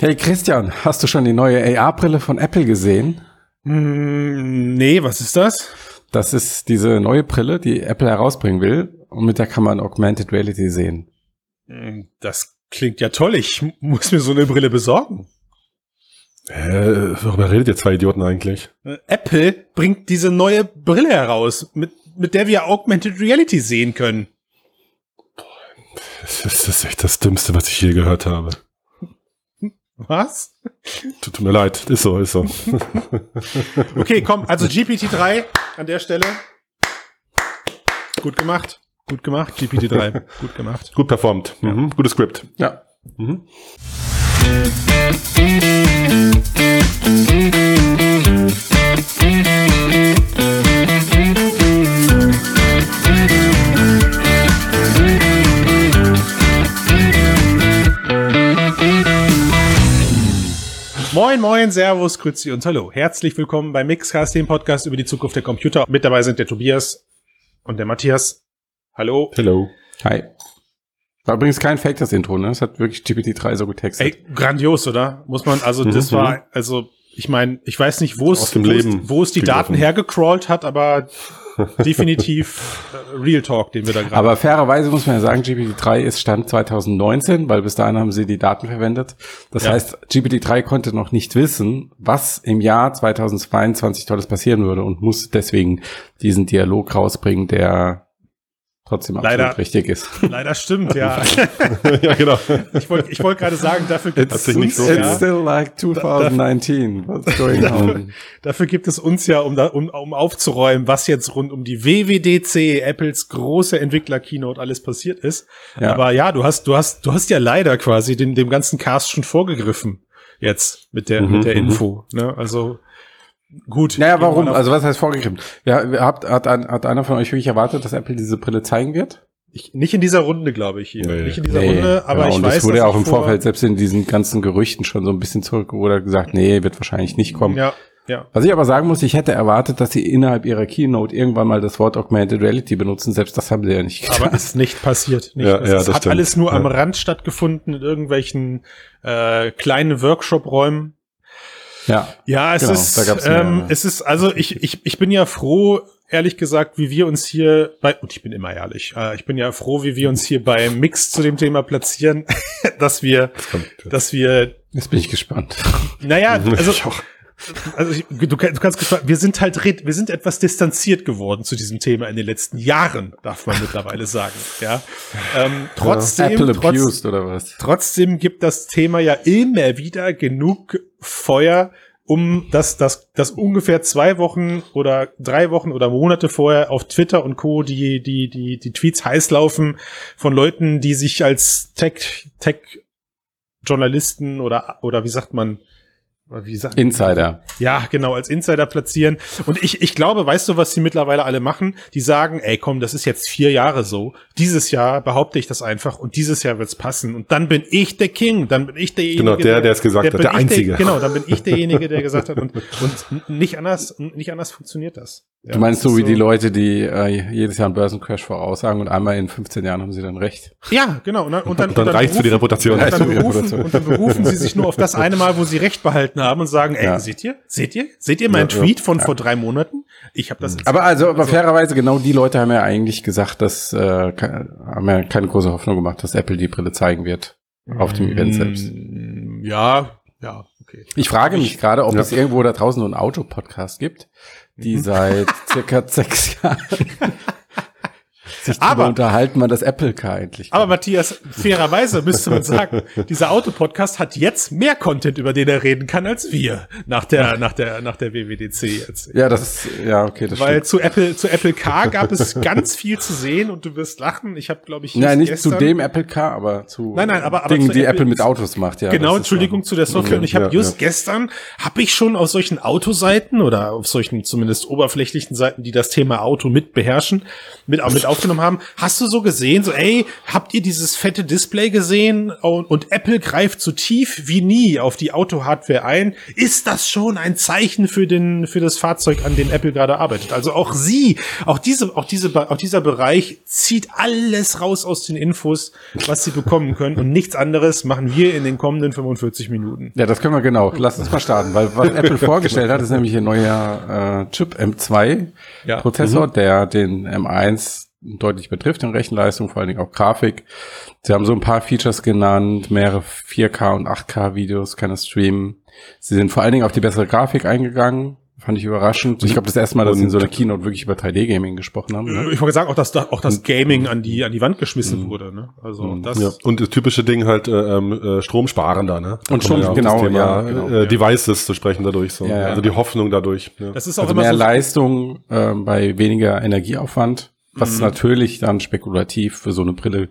Hey Christian, hast du schon die neue AR-Brille von Apple gesehen? Mm, nee, was ist das? Das ist diese neue Brille, die Apple herausbringen will und mit der kann man Augmented Reality sehen. Mm, das klingt ja toll. Ich muss mir so eine Brille besorgen. Äh, worüber redet ihr zwei Idioten eigentlich? Äh, Apple bringt diese neue Brille heraus, mit, mit der wir Augmented Reality sehen können. Das ist, das ist echt das Dümmste, was ich je gehört habe. Was? Tut, mir leid, ist so, ist so. okay, komm, also GPT-3 an der Stelle. Gut gemacht. Gut gemacht, GPT-3. Gut gemacht. Gut performt. Mhm. Gutes Skript. Ja. Mhm. Moin, moin, Servus, Grüezi und Hallo. Herzlich willkommen beim Mixcast, dem Podcast über die Zukunft der Computer. Mit dabei sind der Tobias und der Matthias. Hallo. Hello. Hi. War übrigens kein Fake, das Intro, ne? Es hat wirklich GPT-3 so getextet. Ey, grandios, oder? Muss man, also das Mhm. war, also ich meine, ich weiß nicht, wo es, wo es, wo es die Daten hergecrawlt hat, aber definitiv äh, Real Talk, den wir da gerade Aber fairerweise muss man ja sagen, GPT-3 ist Stand 2019, weil bis dahin haben sie die Daten verwendet. Das Ja. heißt, GPT-3 konnte noch nicht wissen, was im Jahr 2022 Tolles passieren würde und muss deswegen diesen Dialog rausbringen, der trotzdem Leider- richtig ist. Leider stimmt, ja. ja, genau. Ich wollte ich wollte gerade sagen, dafür gibt Hat es uns so- It's ja, still like 2019. What's going on? dafür gibt es uns ja, um, da, um, um aufzuräumen, was jetzt rund um die WWDC, Apples große Entwickler-Keynote alles passiert ist. Ja. Aber ja, du hast, du hast, du hast ja leider quasi dem, dem ganzen Cast schon vorgegriffen. Jetzt mit der, Mhm, mit der mhm. Info. Ne? Also gut. Naja, warum? Also was heißt vorgegriffen? Ja, habt, hat, ein- hat einer von euch wirklich erwartet, dass Apple diese Brille zeigen wird? ich, nicht in dieser Runde, glaube ich hier. Nee. Nicht in dieser Runde, aber genau. ich und weiß, das wurde dass ja auch im vor- Vorfeld, selbst in diesen ganzen Gerüchten schon so ein bisschen zurück, wurde gesagt, nee, wird wahrscheinlich nicht kommen. Ja, ja. Was ich aber sagen muss, ich hätte erwartet, dass sie innerhalb ihrer Keynote irgendwann mal das Wort Augmented Reality benutzen. Selbst das haben sie ja nicht getan. Aber ist nicht passiert. Nicht. Ja, es ja, es das hat stimmt. alles nur am Ja. Rand stattgefunden, in irgendwelchen äh, kleinen Workshop-Räumen. Ja. Ja, es Genau, ist, ähm, es ist, also ich, ich, ich bin ja froh, ehrlich gesagt, wie wir uns hier bei, und ich bin immer ehrlich, äh, ich bin ja froh, wie wir uns hier bei Mix zu dem Thema platzieren, dass wir, dass wir, Jetzt bin ich gespannt. naja, also. also ich, du, du kannst gespannt, wir sind halt, wir sind etwas distanziert geworden zu diesem Thema in den letzten Jahren, darf man mittlerweile sagen, ja. Ähm, trotzdem, Apple trotz, abused oder was? Trotzdem gibt das Thema ja immer wieder genug Feuer, um das, das, das ungefähr zwei Wochen oder drei Wochen oder Monate vorher auf Twitter und Co. die, die, die, die Tweets heiß laufen von Leuten, die sich als Tech, Tech Journalisten oder, oder wie sagt man, wie sagt Insider. ja, genau, als Insider platzieren. Und ich, ich glaube, weißt du, was sie mittlerweile alle machen? Die sagen, ey, komm, das ist jetzt vier Jahre so. Dieses Jahr behaupte ich das einfach und dieses Jahr wird's passen. Und dann bin ich der King, dann bin ich derjenige. Genau, der, der es gesagt hat, bin der Einzige. genau, dann bin ich derjenige, der gesagt hat und, und nicht anders, nicht anders funktioniert das. Ja, du meinst so wie die Leute, die äh, jedes Jahr einen Börsencrash voraussagen und einmal in 15 Jahren haben sie dann recht. Ja, genau. Und dann, und dann, Und dann reicht's für die Reputation. Und dann, Reicht's für die berufen, Reputation. und dann berufen sie sich nur auf das eine Mal, wo sie recht behalten haben und sagen, ey, Ja. seht ihr? Seht ihr? Seht ihr meinen Ja. Tweet von vor drei Monaten? Ich habe das jetzt Aber also, aber fairerweise, genau die Leute haben ja eigentlich gesagt, dass, äh, haben ja keine große Hoffnung gemacht, dass Apple die Brille zeigen wird. Auf dem Event selbst. Mm, Ja, ja, okay. Ich frage mich gerade, ob Ja. es irgendwo da draußen so einen Autopodcast gibt, die seit circa sechs Jahren sich Aber- unterhalten, wann das Apple Car endlich Aber kommt. Matthias, fairerweise müsste man sagen, dieser Autopodcast hat jetzt mehr Content, über den er reden kann, als wir nach der, nach der, nach der WWDC jetzt. Ja, das ist, ja, okay, das Weil stimmt. zu Apple, zu Apple Car gab es ganz viel zu sehen und du wirst lachen. Ich habe, glaube ich, Ja, just nicht gestern, zu dem Apple Car, aber zu Nein, nein, aber- aber Dingen, die Apple- Apple mit Autos macht, ja. Genau, Entschuldigung zu der Software. Und ich habe Ja, just gestern, habe ich schon auf solchen Autoseiten oder auf solchen zumindest oberflächlichen Seiten, die das Thema Auto mit beherrschen, mit, mit aufgenommen haben, hast du so gesehen, so, ey, habt ihr dieses fette Display gesehen und, und Apple greift so tief wie nie auf die Auto-Hardware ein? Ist das schon ein Zeichen für den, für das Fahrzeug, an dem Apple gerade arbeitet? Also auch sie, auch diese, auch diese, auch dieser Bereich zieht alles raus aus den Infos, was sie bekommen können und nichts anderes machen wir in den kommenden 45 Minuten. Ja, das können wir genau. Lass uns mal starten, weil was Apple vorgestellt hat, ist nämlich ein neuer äh, Chip M2 Ja. Prozessor, der den M1 deutlich betrifft in Rechenleistung, vor allen Dingen auch Grafik. Sie haben so ein paar Features genannt, mehrere 4K und 8K Videos kann es streamen. Sie sind vor allen Dingen auf die bessere Grafik eingegangen. Fand ich überraschend. Ich glaube, das erste Mal, dass sie in so einer Keynote wirklich über 3D-Gaming gesprochen haben. Ne? Ich wollte sagen, auch dass da, auch das Gaming an die, an die Wand geschmissen wurde, ne? Also, das, Ja. Und das typische Ding halt äh, ähm, äh, stromsparender, ne? Da Und kommen wir Strom- auf genau, das Thema, ja, genau. äh, Devices zu sprechen dadurch. So. Ja, ja. Also die Hoffnung dadurch. Ja. das ist auch Also immer mehr so, Leistung ähm, bei weniger Energieaufwand, was Mhm. natürlich dann spekulativ für so eine Brille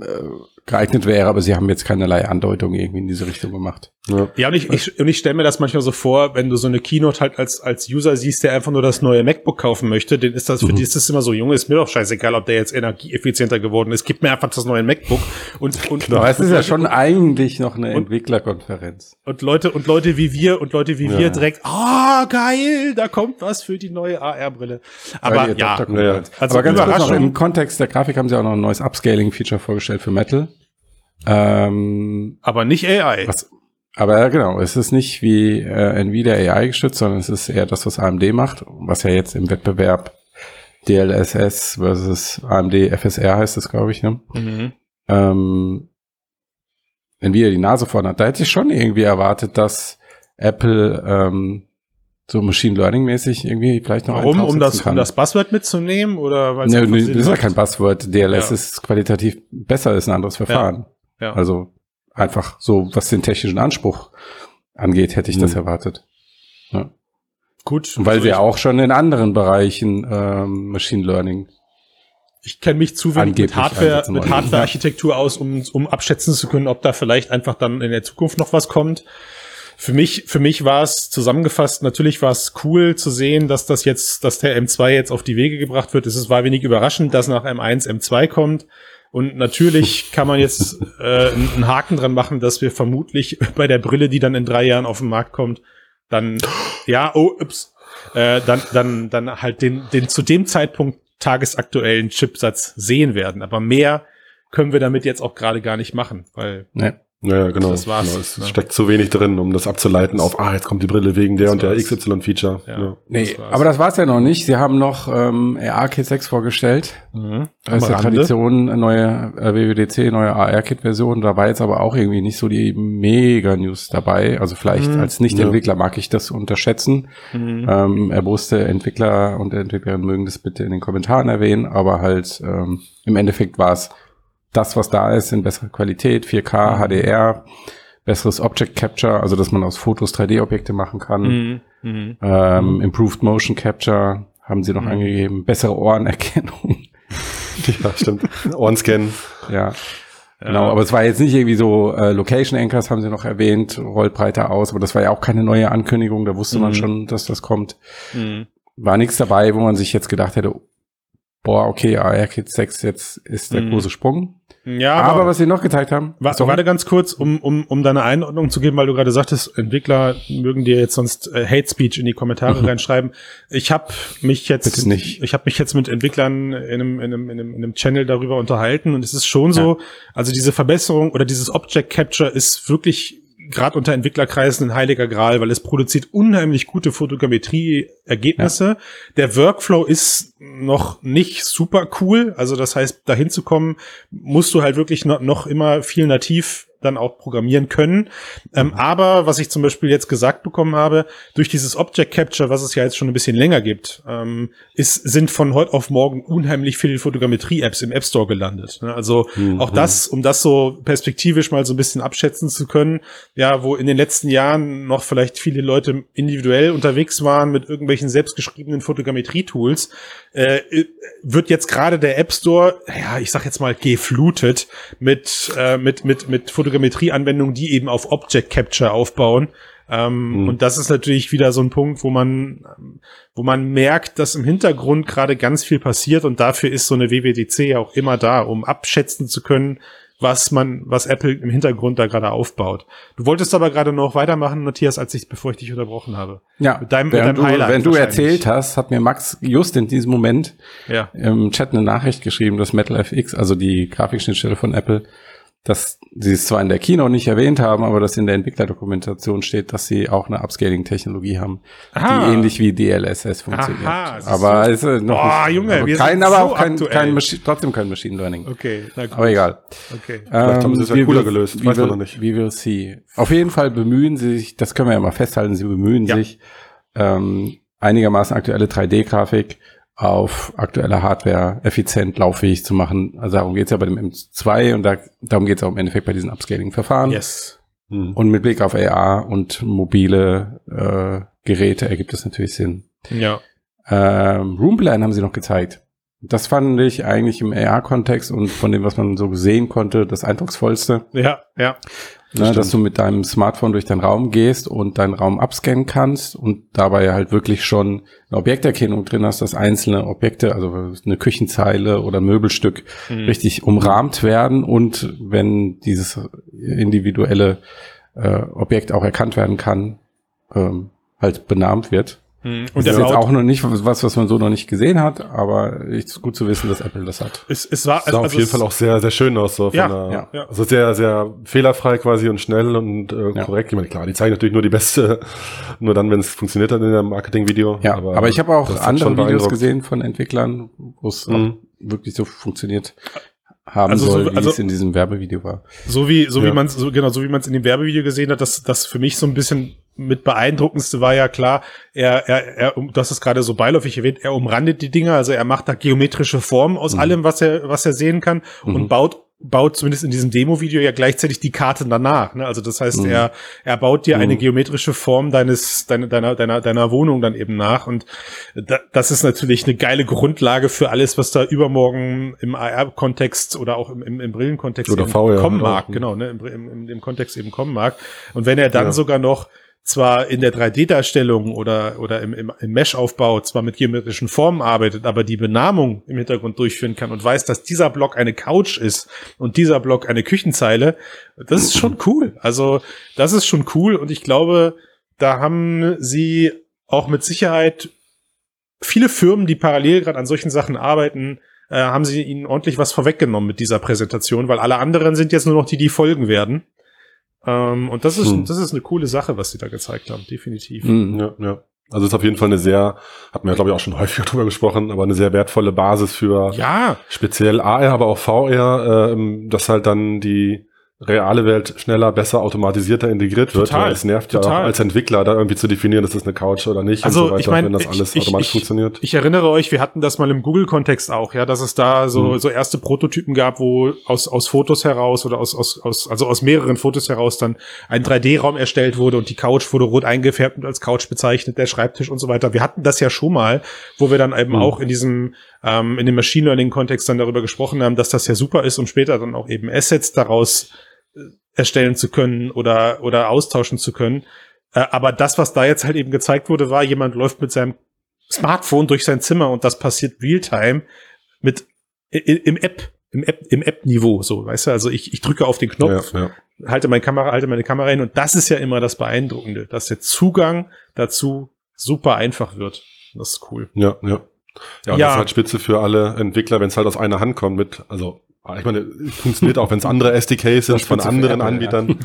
äh, geeignet wäre, aber sie haben jetzt keinerlei Andeutung irgendwie in diese Richtung gemacht. Ja. Ja, und ich, ich, und ich stelle mir das manchmal so vor, wenn du so eine Keynote halt als, als User siehst, der einfach nur das neue MacBook kaufen möchte, den ist das, für die ist das immer so, Junge, ist mir doch scheißegal, ob der jetzt energieeffizienter geworden ist. Gib mir einfach das neue MacBook und, und, Aber es ist ja schon eigentlich noch eine Entwicklerkonferenz. und Leute, und Leute wie wir, und Leute wie wir Ja. direkt, ah, geil, da kommt was für die neue AR-Brille. Aber ihr ja, Doktorkonferenz. Also aber ganz kurz noch im Kontext der Grafik haben sie auch noch ein neues Upscaling-Feature vorgestellt für Metal. Ähm, aber nicht AI. was, aber ja, genau, es ist nicht wie äh, Nvidia AI gestützt, sondern es ist eher das, was AMD macht, was ja jetzt im Wettbewerb DLSS versus AMD FSR heißt das, glaube ich, ne? Mhm. ähm, Nvidia die Nase vorne hat. Da hätte ich schon irgendwie erwartet, dass Apple ähm, so Machine Learning mäßig irgendwie vielleicht noch Warum? Um das, draufsetzen um das Buzzword mitzunehmen oder weil Nee, das ist ja kein Buzzword. DLS Ja. ist qualitativ besser, ist ein anderes Verfahren. Ja. Also einfach so, was den technischen Anspruch angeht, hätte ich das Mhm. erwartet. Ja. Gut. Und weil also ja auch schon in anderen Bereichen ähm, Machine Learning Ich kenne mich zu wenig mit Hardware, mit. Hardware-Architektur aus, um, um abschätzen zu können, ob da vielleicht einfach dann in der Zukunft noch was kommt. Für mich, für mich war es zusammengefasst, natürlich war es cool zu sehen, dass das jetzt, dass der M2 jetzt auf die Wege gebracht wird. Es war wenig überraschend, dass nach M1 M2 kommt. Und natürlich kann man jetzt äh, einen Haken dran machen, dass wir vermutlich bei der Brille, die dann in drei Jahren auf den Markt kommt, dann, ja, oh, ups, äh, dann, dann, dann halt den, den zu dem Zeitpunkt tagesaktuellen Chipsatz sehen werden. Aber mehr können wir damit jetzt auch gerade gar nicht machen, weil ne, Ja, ja, genau. Das war's, genau. Es ne? steckt zu wenig drin, um das abzuleiten auf, ah, jetzt kommt die Brille wegen der Das und der war's. XY-Feature. Ja. Ja. Nee, Das war's. aber das war's ja noch nicht. Sie haben noch ähm, ARKit 6 vorgestellt. mhm. Das ist ja. Tradition, eine neue äh, WWDC, neue AR-Kit-Version. Da war jetzt aber auch irgendwie nicht so die Mega-News dabei. Also vielleicht Mhm. als Nicht-Entwickler mag ich das unterschätzen. Mhm. Ähm, erboste Entwickler und Entwicklerinnen mögen das bitte in den Kommentaren erwähnen. Aber halt ähm, im Endeffekt war es das, was da ist, in besserer Qualität, 4K, HDR, besseres Object Capture, also dass man aus Fotos 3D-Objekte machen kann. Mhm. Mhm. Ähm, Improved Motion Capture haben sie noch Mhm. angegeben. Bessere Ohrenerkennung. ja, stimmt. Ohrenscan. ja. Genau, aber es war jetzt nicht irgendwie so, äh, Location Anchors haben sie noch erwähnt, rollt breiter aus, aber das war ja auch keine neue Ankündigung, da wusste man Mhm. schon, dass das kommt. Mhm. War nichts dabei, wo man sich jetzt gedacht hätte, boah, okay, AR-Kit 6, jetzt ist der Mhm. große Sprung. Ja, Aber, was sie noch gezeigt haben, Wa warte ganz kurz, um, um, um deine Einordnung zu geben, weil du gerade sagtest, Entwickler mögen dir jetzt sonst äh, Hate Speech in die Kommentare reinschreiben. Ich habe mich jetzt, Bitte nicht. ich habe mich jetzt mit Entwicklern in einem, in, einem, in, einem, in einem Channel darüber unterhalten und es ist schon so, also diese Verbesserung oder dieses Object Capture ist wirklich gerade unter Entwicklerkreisen ein heiliger Gral, weil es produziert unheimlich gute Fotogrammetrie-Ergebnisse. Der Workflow ist noch nicht super cool. Also das heißt, dahin zu kommen, musst du halt wirklich noch, noch immer viel nativ dann auch programmieren können. Ähm, aber was ich zum Beispiel jetzt gesagt bekommen habe, durch dieses Object Capture, was es ja jetzt schon ein bisschen länger gibt, ähm, ist, sind von heute auf morgen unheimlich viele Fotogrammetrie-Apps im App Store gelandet. Ne? Also Mhm. auch das, um das so perspektivisch mal so ein bisschen abschätzen zu können, ja, wo in den letzten Jahren noch vielleicht viele Leute individuell unterwegs waren mit irgendwelchen selbstgeschriebenen Fotogrammetrie-Tools, äh, wird jetzt gerade der App Store, ja, ich sag jetzt mal, geflutet mit, äh, mit, mit, mit Fotogrammetrie-Anwendungen, die eben auf Object Capture aufbauen. Ähm, Mhm. Und das ist natürlich wieder so ein Punkt, wo man, wo man merkt, dass im Hintergrund gerade ganz viel passiert und dafür ist so eine WWDC ja auch immer da, um abschätzen zu können, was man, was Apple im Hintergrund da gerade aufbaut. Du wolltest aber gerade noch weitermachen, Matthias, als ich, bevor ich dich unterbrochen habe. Ja, Mit deinem- mit deinem du, Highlight wenn du erzählt hast, hat mir Max just in diesem Moment Ja. im Chat eine Nachricht geschrieben, dass Metal FX, also die Grafikschnittstelle von Apple, dass sie es zwar in der Keynote nicht erwähnt haben, aber dass in der Entwicklerdokumentation steht, dass sie auch eine Upscaling-Technologie haben, Aha. die ähnlich wie DLSS funktioniert. Aha, aber es ist noch Boah, nicht, Junge, aber wir kein, sind aber so auch kein, kein trotzdem kein Machine Learning. Okay, na gut. Aber egal. Okay. Vielleicht haben sie es ja cooler gelöst, we weiß man will- noch nicht. We will see. Auf jeden Fall bemühen sie sich, das können wir ja mal festhalten, sie bemühen Ja. sich, ähm, einigermaßen aktuelle 3D-Grafik auf aktueller Hardware effizient lauffähig zu machen. Also darum geht's ja bei dem M2 und da, darum geht's auch im Endeffekt bei diesen Upscaling-Verfahren. Yes. Hm. Und mit Blick auf AR und mobile äh, Geräte ergibt es natürlich Sinn. Ja. Ähm, Roomplan haben sie noch gezeigt. Das fand ich eigentlich im AR-Kontext und von dem, was man so sehen konnte, das eindrucksvollste. Ja, ja. Ne, dass du mit deinem Smartphone durch deinen Raum gehst und deinen Raum abscannen kannst und dabei halt wirklich schon eine Objekterkennung drin hast, dass einzelne Objekte, also eine Küchenzeile oder Möbelstück Hm. richtig umrahmt werden und wenn dieses individuelle äh, Objekt auch erkannt werden kann, ähm, halt benannt wird. Hm. Und das der ist jetzt auch noch nicht was, was man so noch nicht gesehen hat, aber ist gut zu wissen, dass Apple das hat. es, es war, Sah auf jeden es- Fall auch sehr, sehr schön aus. So von Ja, der, ja, ja. Also sehr, sehr fehlerfrei quasi und schnell und äh, Ja. korrekt. Ich meine, klar, die zeigen natürlich nur die beste, nur dann, wenn es funktioniert hat in dem Marketingvideo. Ja, aber, ich habe auch andere Videos gesehen von Entwicklern, wo es auch Mhm. wirklich so funktioniert haben Also so- soll, wie also- es in diesem Werbevideo war. So wie, so wie Ja. man so, genau, so wie man es in dem Werbevideo gesehen hat, das, das für mich so ein bisschen mit beeindruckendste war ja klar, er, er, er, du hast es gerade so beiläufig erwähnt, er umrandet die Dinge, also er macht da geometrische Formen aus Mhm. allem, was er, was er sehen kann Mhm. und baut, baut zumindest in diesem Demo-Video ja gleichzeitig die Karten danach, ne? Also das heißt, Mhm. er, er baut dir eine Mhm. geometrische Form deines, deiner, deiner, deiner, deiner Wohnung dann eben nach und da, das ist natürlich eine geile Grundlage für alles, was da übermorgen im AR-Kontext oder auch im, im, im Brillenkontext kommen auch. mag, genau, ne, im, im, im, im Kontext eben kommen mag. Und wenn er dann Ja. sogar noch zwar in der 3D-Darstellung oder, oder im, im, im Mesh-Aufbau zwar mit geometrischen Formen arbeitet, aber die Benahmung im Hintergrund durchführen kann und weiß, dass dieser Block eine Couch ist und dieser Block eine Küchenzeile, das ist schon cool. Also, das ist schon cool und ich glaube, da haben sie auch mit Sicherheit viele Firmen, die parallel gerade an solchen Sachen arbeiten, äh, haben sie ihnen ordentlich was vorweggenommen mit dieser Präsentation, weil alle anderen sind jetzt nur noch die, die folgen werden. Ähm, und das ist, Hm. das ist eine coole Sache, was sie da gezeigt haben, definitiv. Mhm. Ja, ja. Also ist auf jeden Fall eine sehr, hat man ja glaube ich auch schon häufiger drüber gesprochen, aber eine sehr wertvolle Basis für Ja, speziell AR, aber auch VR, ähm, dass halt dann die reale Welt schneller, besser, automatisierter integriert wird. Total, Weil es nervt ja total. auch als Entwickler, da irgendwie zu definieren, ist das eine Couch oder nicht Also, und so weiter, ich mein, wenn das ich- alles automatisch ich- funktioniert. Ich erinnere euch, wir hatten das mal im Google-Kontext auch, ja, dass es da so, Mhm. so erste Prototypen gab, wo aus, aus Fotos heraus oder aus, aus, aus, also aus mehreren Fotos heraus dann ein 3D-Raum erstellt wurde und die Couch wurde rot eingefärbt und als Couch bezeichnet, der Schreibtisch und so weiter. Wir hatten das ja schon mal, wo wir dann eben Mhm. auch in diesem, ähm, in dem Machine Learning-Kontext dann darüber gesprochen haben, dass das ja super ist, um später dann auch eben Assets daraus äh, erstellen zu können oder, oder austauschen zu können. Äh, aber das, was da jetzt halt eben gezeigt wurde, war, jemand läuft mit seinem Smartphone durch sein Zimmer und das passiert Realtime mit im App, im App, im App-Niveau, so, weißt du, also ich, ich drücke auf den Knopf, Ja, ja. halte meine Kamera, halte meine Kamera hin und das ist ja immer das Beeindruckende, dass der Zugang dazu super einfach wird. Das ist cool. Ja, ja. Ja, und Ja. das ist halt spitze für alle Entwickler, wenn es halt aus einer Hand kommt mit, also ich meine, es funktioniert auch, wenn es andere SDKs sind Ja, von anderen Apple, Anbietern.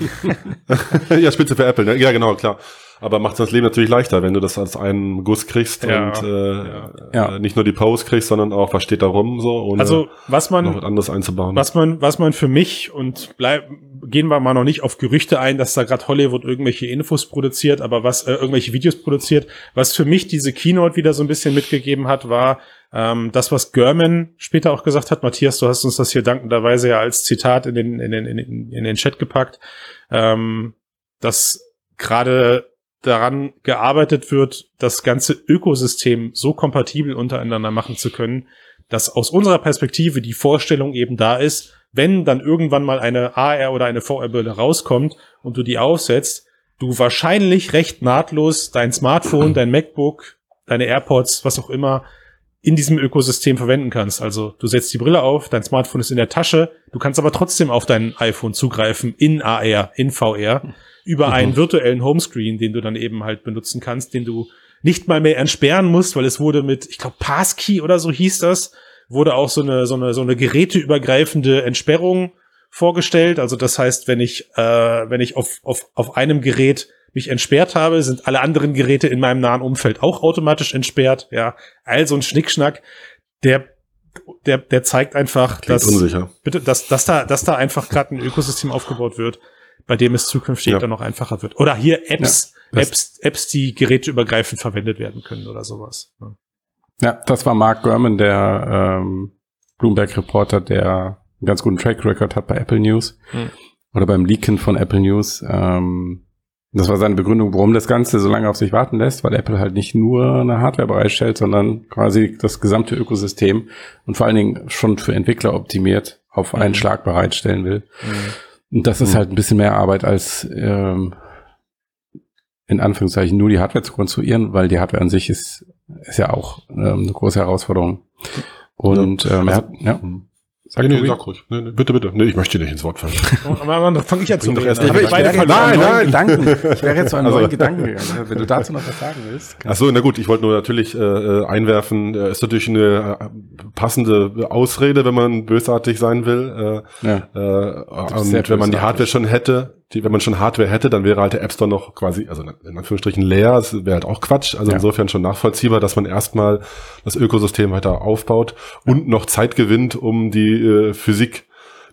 Ja. Spitze für Apple, ne? ja genau, klar. Aber macht das Leben natürlich leichter, wenn du das als einen Guss kriegst Ja, und äh, ja. Nicht nur die Pose kriegst, sondern auch, was steht da rum, so, ohne Also, was noch man, was anderes einzubauen. was man, was man für mich und bleib, gehen wir mal noch nicht auf Gerüchte ein, dass da gerade Hollywood irgendwelche Infos produziert, aber was äh, irgendwelche Videos produziert, was für mich diese Keynote wieder so ein bisschen mitgegeben hat, war ähm, das, was German später auch gesagt hat. Matthias, du hast uns das hier dankenderweise ja als Zitat in den in den in den, in den Chat gepackt, ähm, dass gerade daran gearbeitet wird, das ganze Ökosystem so kompatibel untereinander machen zu können, dass aus unserer Perspektive die Vorstellung eben da ist, wenn dann irgendwann mal eine AR oder eine VR-Brille rauskommt und du die aufsetzt, du wahrscheinlich recht nahtlos dein Smartphone, dein MacBook, deine AirPods, was auch immer, in diesem Ökosystem verwenden kannst. Also du setzt die Brille auf, dein Smartphone ist in der Tasche, du kannst aber trotzdem auf dein iPhone zugreifen in AR, in VR, über Mhm. einen virtuellen Homescreen, den du dann eben halt benutzen kannst, den du nicht mal mehr entsperren musst, weil es wurde mit, ich glaube, Passkey oder so hieß das, wurde auch so eine, so eine, so eine geräteübergreifende Entsperrung vorgestellt. Also das heißt, wenn ich, äh, wenn ich auf, auf, auf einem Gerät mich entsperrt habe, sind alle anderen Geräte in meinem nahen Umfeld auch automatisch entsperrt. Ja, also ein Schnickschnack, der, der, der zeigt einfach, Klingt dass, unsicher. bitte, dass, dass da, dass da einfach gerade ein Ökosystem aufgebaut wird, bei dem es zukünftig Ja. dann noch einfacher wird. Oder hier Apps, das- Apps, Apps, die geräteübergreifend verwendet werden können oder sowas. Ja. Ja, das war Mark Gurman, der ähm, Bloomberg-Reporter, der einen ganz guten Track Record hat bei Apple News Hm. oder beim Leaken von Apple News. Ähm, das war seine Begründung, warum das Ganze so lange auf sich warten lässt, weil Apple halt nicht nur eine Hardware bereitstellt, sondern quasi das gesamte Ökosystem und vor allen Dingen schon für Entwickler optimiert auf einen Mhm. Schlag bereitstellen will. Und das ist Mhm. halt ein bisschen mehr Arbeit als ähm, in Anführungszeichen nur die Hardware zu konstruieren, weil die Hardware an sich ist, ist ja auch ähm, eine große Herausforderung. Und ähm, er hat, ja, Hm. Sag nee, nee, sag ruhig. Nee, nee, bitte, bitte. Nee, ich möchte nicht ins Wort fallen. Aber dann fange ich jetzt zu doch erst reden. die Also Beine beide Nein, Nein. Gedanken. Ich wäre jetzt zu einem Also- neuen Gedanken gegangen. Wenn du dazu noch was sagen willst. Ach so, na gut, ich wollte nur natürlich äh, äh, einwerfen, äh, ist natürlich eine äh, passende Ausrede, wenn man bösartig sein will. Äh, Ja. äh, und wenn man die. Hardware schon hätte, die, wenn man schon Hardware hätte, dann wäre halt der App Store noch quasi, also in Anführungsstrichen leer, das wäre halt auch Quatsch. Also Ja. insofern schon nachvollziehbar, dass man erstmal das Ökosystem weiter aufbaut und noch Zeit gewinnt, um die äh, Physik,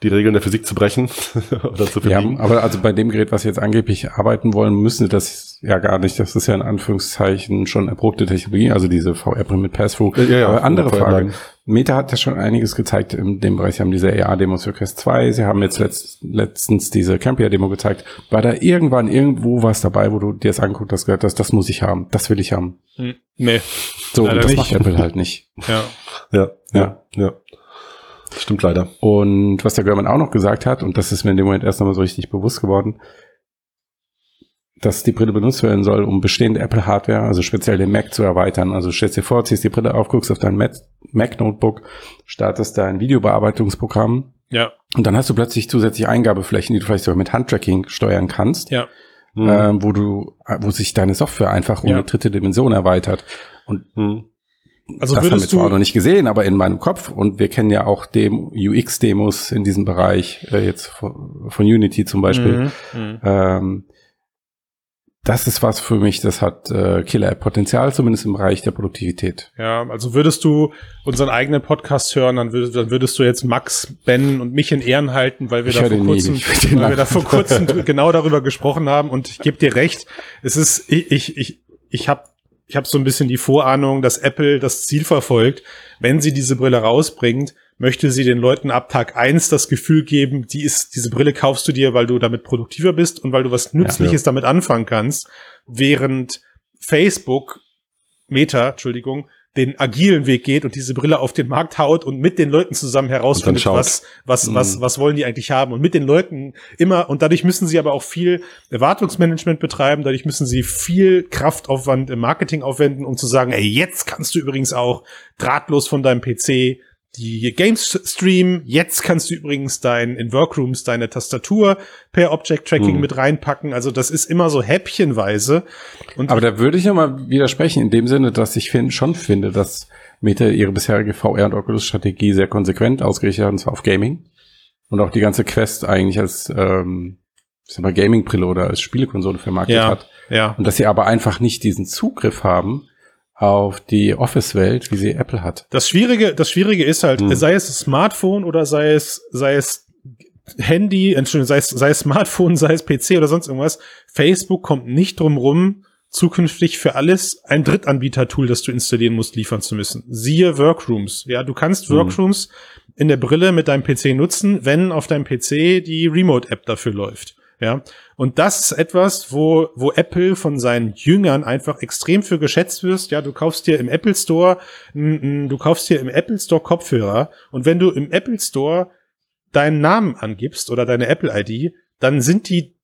die Regeln der Physik zu brechen oder zu Ja, verbiegen. aber also bei dem Gerät, was sie jetzt angeblich arbeiten wollen, müssen sie das ja gar nicht. Das ist ja in Anführungszeichen schon erprobte Technologie, also diese VR-Brille mit Pass-Through. Ja, ja, aber andere Frage. Meta hat ja schon einiges gezeigt in dem Bereich. Sie haben diese AR-Demos für Quest 2. Sie haben jetzt letzt, letztens diese Campia-Demo gezeigt. War da irgendwann irgendwo was dabei, wo du dir das angeguckt hast, gehört hast, das muss ich haben, das will ich haben. Hm, Nee, So, das nicht. macht Apple halt nicht. ja. Ja, ja, ja. Stimmt leider. Und was der Görman auch noch gesagt hat, und das ist mir in dem Moment erst nochmal so richtig bewusst geworden, dass die Brille benutzt werden soll, um bestehende Apple-Hardware, also speziell den Mac zu erweitern. Also stellst dir vor, ziehst die Brille auf, guckst auf dein Mac- Mac-Notebook, startest dein Videobearbeitungsprogramm Ja, und dann hast du plötzlich zusätzliche Eingabeflächen, die du vielleicht sogar mit Handtracking steuern kannst, ja. Hm. äh, wo du, wo sich deine Software einfach um Ja. eine dritte Dimension erweitert. Und Hm. Also das haben wir zwar noch nicht gesehen, aber in meinem Kopf und wir kennen ja auch dem UX-Demos in diesem Bereich, äh, jetzt von, von Unity zum Beispiel. Mhm, mhm. Ähm, das ist was für mich, das hat äh, Killer-App-Potenzial, zumindest im Bereich der Produktivität. Ja, also würdest du unseren eigenen Podcast hören, dann würdest, dann würdest du jetzt Max, Ben und mich in Ehren halten, weil wir Ich da vor nie, kurzem, weil wir da vor kurzem genau darüber gesprochen haben und ich gebe dir recht, es ist, ich, ich, ich, ich habe ich hab so ein bisschen die Vorahnung, dass Apple das Ziel verfolgt, wenn sie diese Brille rausbringt, möchte sie den Leuten ab Tag eins das Gefühl geben, die ist, diese Brille kaufst du dir, weil du damit produktiver bist und weil du was Nützliches damit anfangen kannst, während Facebook Meta, Entschuldigung, den agilen Weg geht und diese Brille auf den Markt haut und mit den Leuten zusammen herausfindet, was, was, Mhm. was, was wollen die eigentlich haben und mit den Leuten immer, und dadurch müssen sie aber auch viel Erwartungsmanagement betreiben, dadurch müssen sie viel Kraftaufwand im Marketing aufwenden, um zu sagen, ey, jetzt kannst du übrigens auch drahtlos von deinem PC die Games streamen. Jetzt kannst du übrigens dein, in Workrooms deine Tastatur per Object Tracking Mhm. mit reinpacken. Also das ist immer so häppchenweise. Und Aber da würde ich ja mal widersprechen, in dem Sinne, dass ich find, schon finde, dass Meta ihre bisherige VR- und Oculus-Strategie sehr konsequent ausgerichtet hat, und zwar auf Gaming. Und auch die ganze Quest eigentlich als ähm, ich sag mal, Gaming-Brille oder als Spielekonsole vermarktet Ja. hat. ja. Und dass sie aber einfach nicht diesen Zugriff haben auf die Office-Welt, wie sie Apple hat. Das Schwierige, das Schwierige ist halt, Hm. sei es Smartphone oder sei es, sei es Handy, Entschuldigung, sei es, sei es Smartphone, sei es PC oder sonst irgendwas. Facebook kommt nicht drum rum, zukünftig für alles ein Drittanbieter-Tool, das du installieren musst, liefern zu müssen. Siehe Workrooms. Ja, du kannst Mhm. Workrooms in der Brille mit deinem PC nutzen, wenn auf deinem PC die Remote-App dafür läuft. Ja, und das ist etwas, wo, wo Apple von seinen Jüngern einfach extrem für geschätzt wirst. Ja, du kaufst dir im Apple Store, n- n- du kaufst dir im Apple Store Kopfhörer und wenn du im Apple Store deinen Namen angibst oder deine Apple ID, dann sind die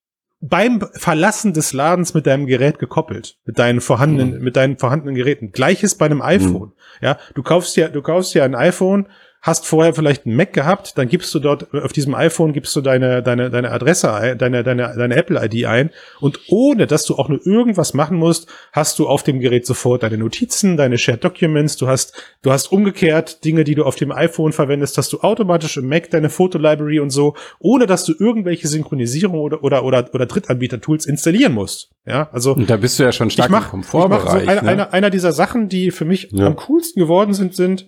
beim Verlassen des Ladens mit deinem Gerät gekoppelt, mit deinen vorhandenen, Mhm. mit deinen vorhandenen Geräten. Gleiches bei einem iPhone. Ja, du kaufst ja, du kaufst ja ein iPhone, hast vorher vielleicht einen Mac gehabt, dann gibst du dort auf diesem iPhone gibst du deine deine deine Adresse ein, deine deine deine Apple ID ein und ohne dass du auch nur irgendwas machen musst, hast du auf dem Gerät sofort deine Notizen, deine Shared Documents, du hast du hast umgekehrt Dinge, die du auf dem iPhone verwendest, hast du automatisch im Mac deine Fotolibrary und so, ohne dass du irgendwelche Synchronisierung oder oder oder, oder Drittanbieter Tools installieren musst. Ja, also Und da bist du ja schon stark ich mach, im ich mach so Komfortbereich. einer, ne? einer, einer dieser Sachen, die für mich Ja. am coolsten geworden sind, sind,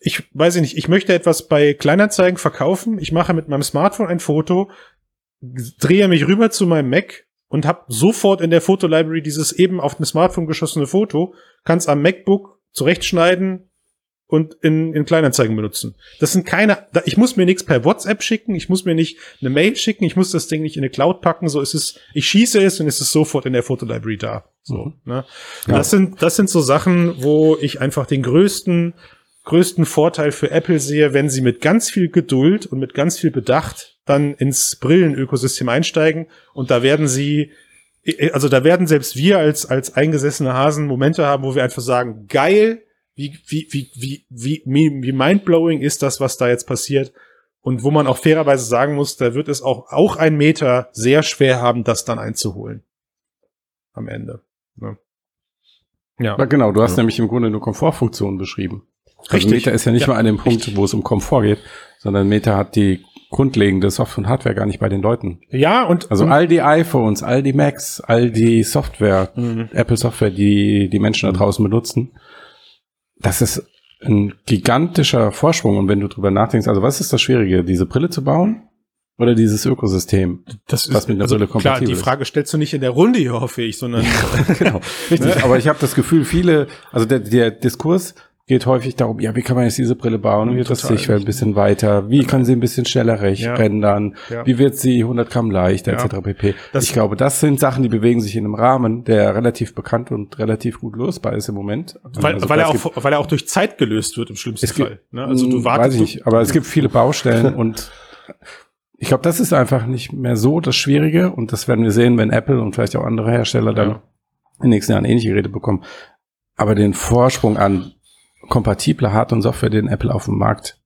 ich weiß ich nicht, ich möchte etwas bei Kleinanzeigen verkaufen, ich mache mit meinem Smartphone ein Foto, drehe mich rüber zu meinem Mac und habe sofort in der Fotolibrary dieses eben auf dem Smartphone geschossene Foto, kann es am MacBook zurechtschneiden und in, in Kleinanzeigen benutzen. Das sind keine, ich muss mir nichts per WhatsApp schicken, ich muss mir nicht eine Mail schicken, ich muss das Ding nicht in eine Cloud packen, so ist es, ich schieße es und es ist sofort in der Fotolibrary da. So, Mhm. ne? Ja. Das sind, das sind so Sachen, wo ich einfach den größten, größten Vorteil für Apple sehe, wenn sie mit ganz viel Geduld und mit ganz viel Bedacht dann ins Brillenökosystem einsteigen und da werden sie also da werden selbst wir als, als eingesessene Hasen Momente haben, wo wir einfach sagen, geil, wie, wie, wie, wie, wie, wie mindblowing ist das, was da jetzt passiert. Und wo man auch fairerweise sagen muss, da wird es auch, auch ein Meter sehr schwer haben, das dann einzuholen. Am Ende. Ne? Ja. Ja, genau, du hast Ja. nämlich im Grunde nur Komfortfunktionen beschrieben. Also Richtig. Meta ist ja nicht Ja, mal an dem Punkt, wo es um Komfort geht, sondern Meta hat die grundlegende Software und Hardware gar nicht bei den Leuten. Ja, und Also all die iPhones, all die Macs, all die Software, Mhm. Apple Software, die die Menschen da draußen benutzen, das ist ein gigantischer Vorsprung. Und wenn du drüber nachdenkst, also was ist das Schwierige, diese Brille zu bauen oder dieses Ökosystem? das was mit einer Brille klar, kompatibel die ist. Frage stellst du nicht in der Runde hier, hoffe ich, sondern genau, richtig. Aber ich habe das Gefühl, viele, also der, der Diskurs geht häufig darum, ja, wie kann man jetzt diese Brille bauen? Wie wird das Total. Sichtfeld ein bisschen weiter? Wie kann sie ein bisschen schneller recht Ja. rendern? Ja. Wie wird sie 100 Gramm leichter, Ja. etc. pp. Das- ich glaube, das sind Sachen, die bewegen sich in einem Rahmen, der relativ bekannt und relativ gut lösbar ist im Moment. weil, Also weil, er auch, weil er auch durch Zeit gelöst wird im schlimmsten gibt- Fall. Ne? Also du Hm, wartest. Weiß ich nicht, aber es gibt viele Baustellen und ich glaube, das ist einfach nicht mehr so das Schwierige und das werden wir sehen, wenn Apple und vielleicht auch andere Hersteller dann in den nächsten Jahren ähnliche Geräte bekommen. Aber den Vorsprung an kompatibler Hard- und Software, den Apple auf dem Markt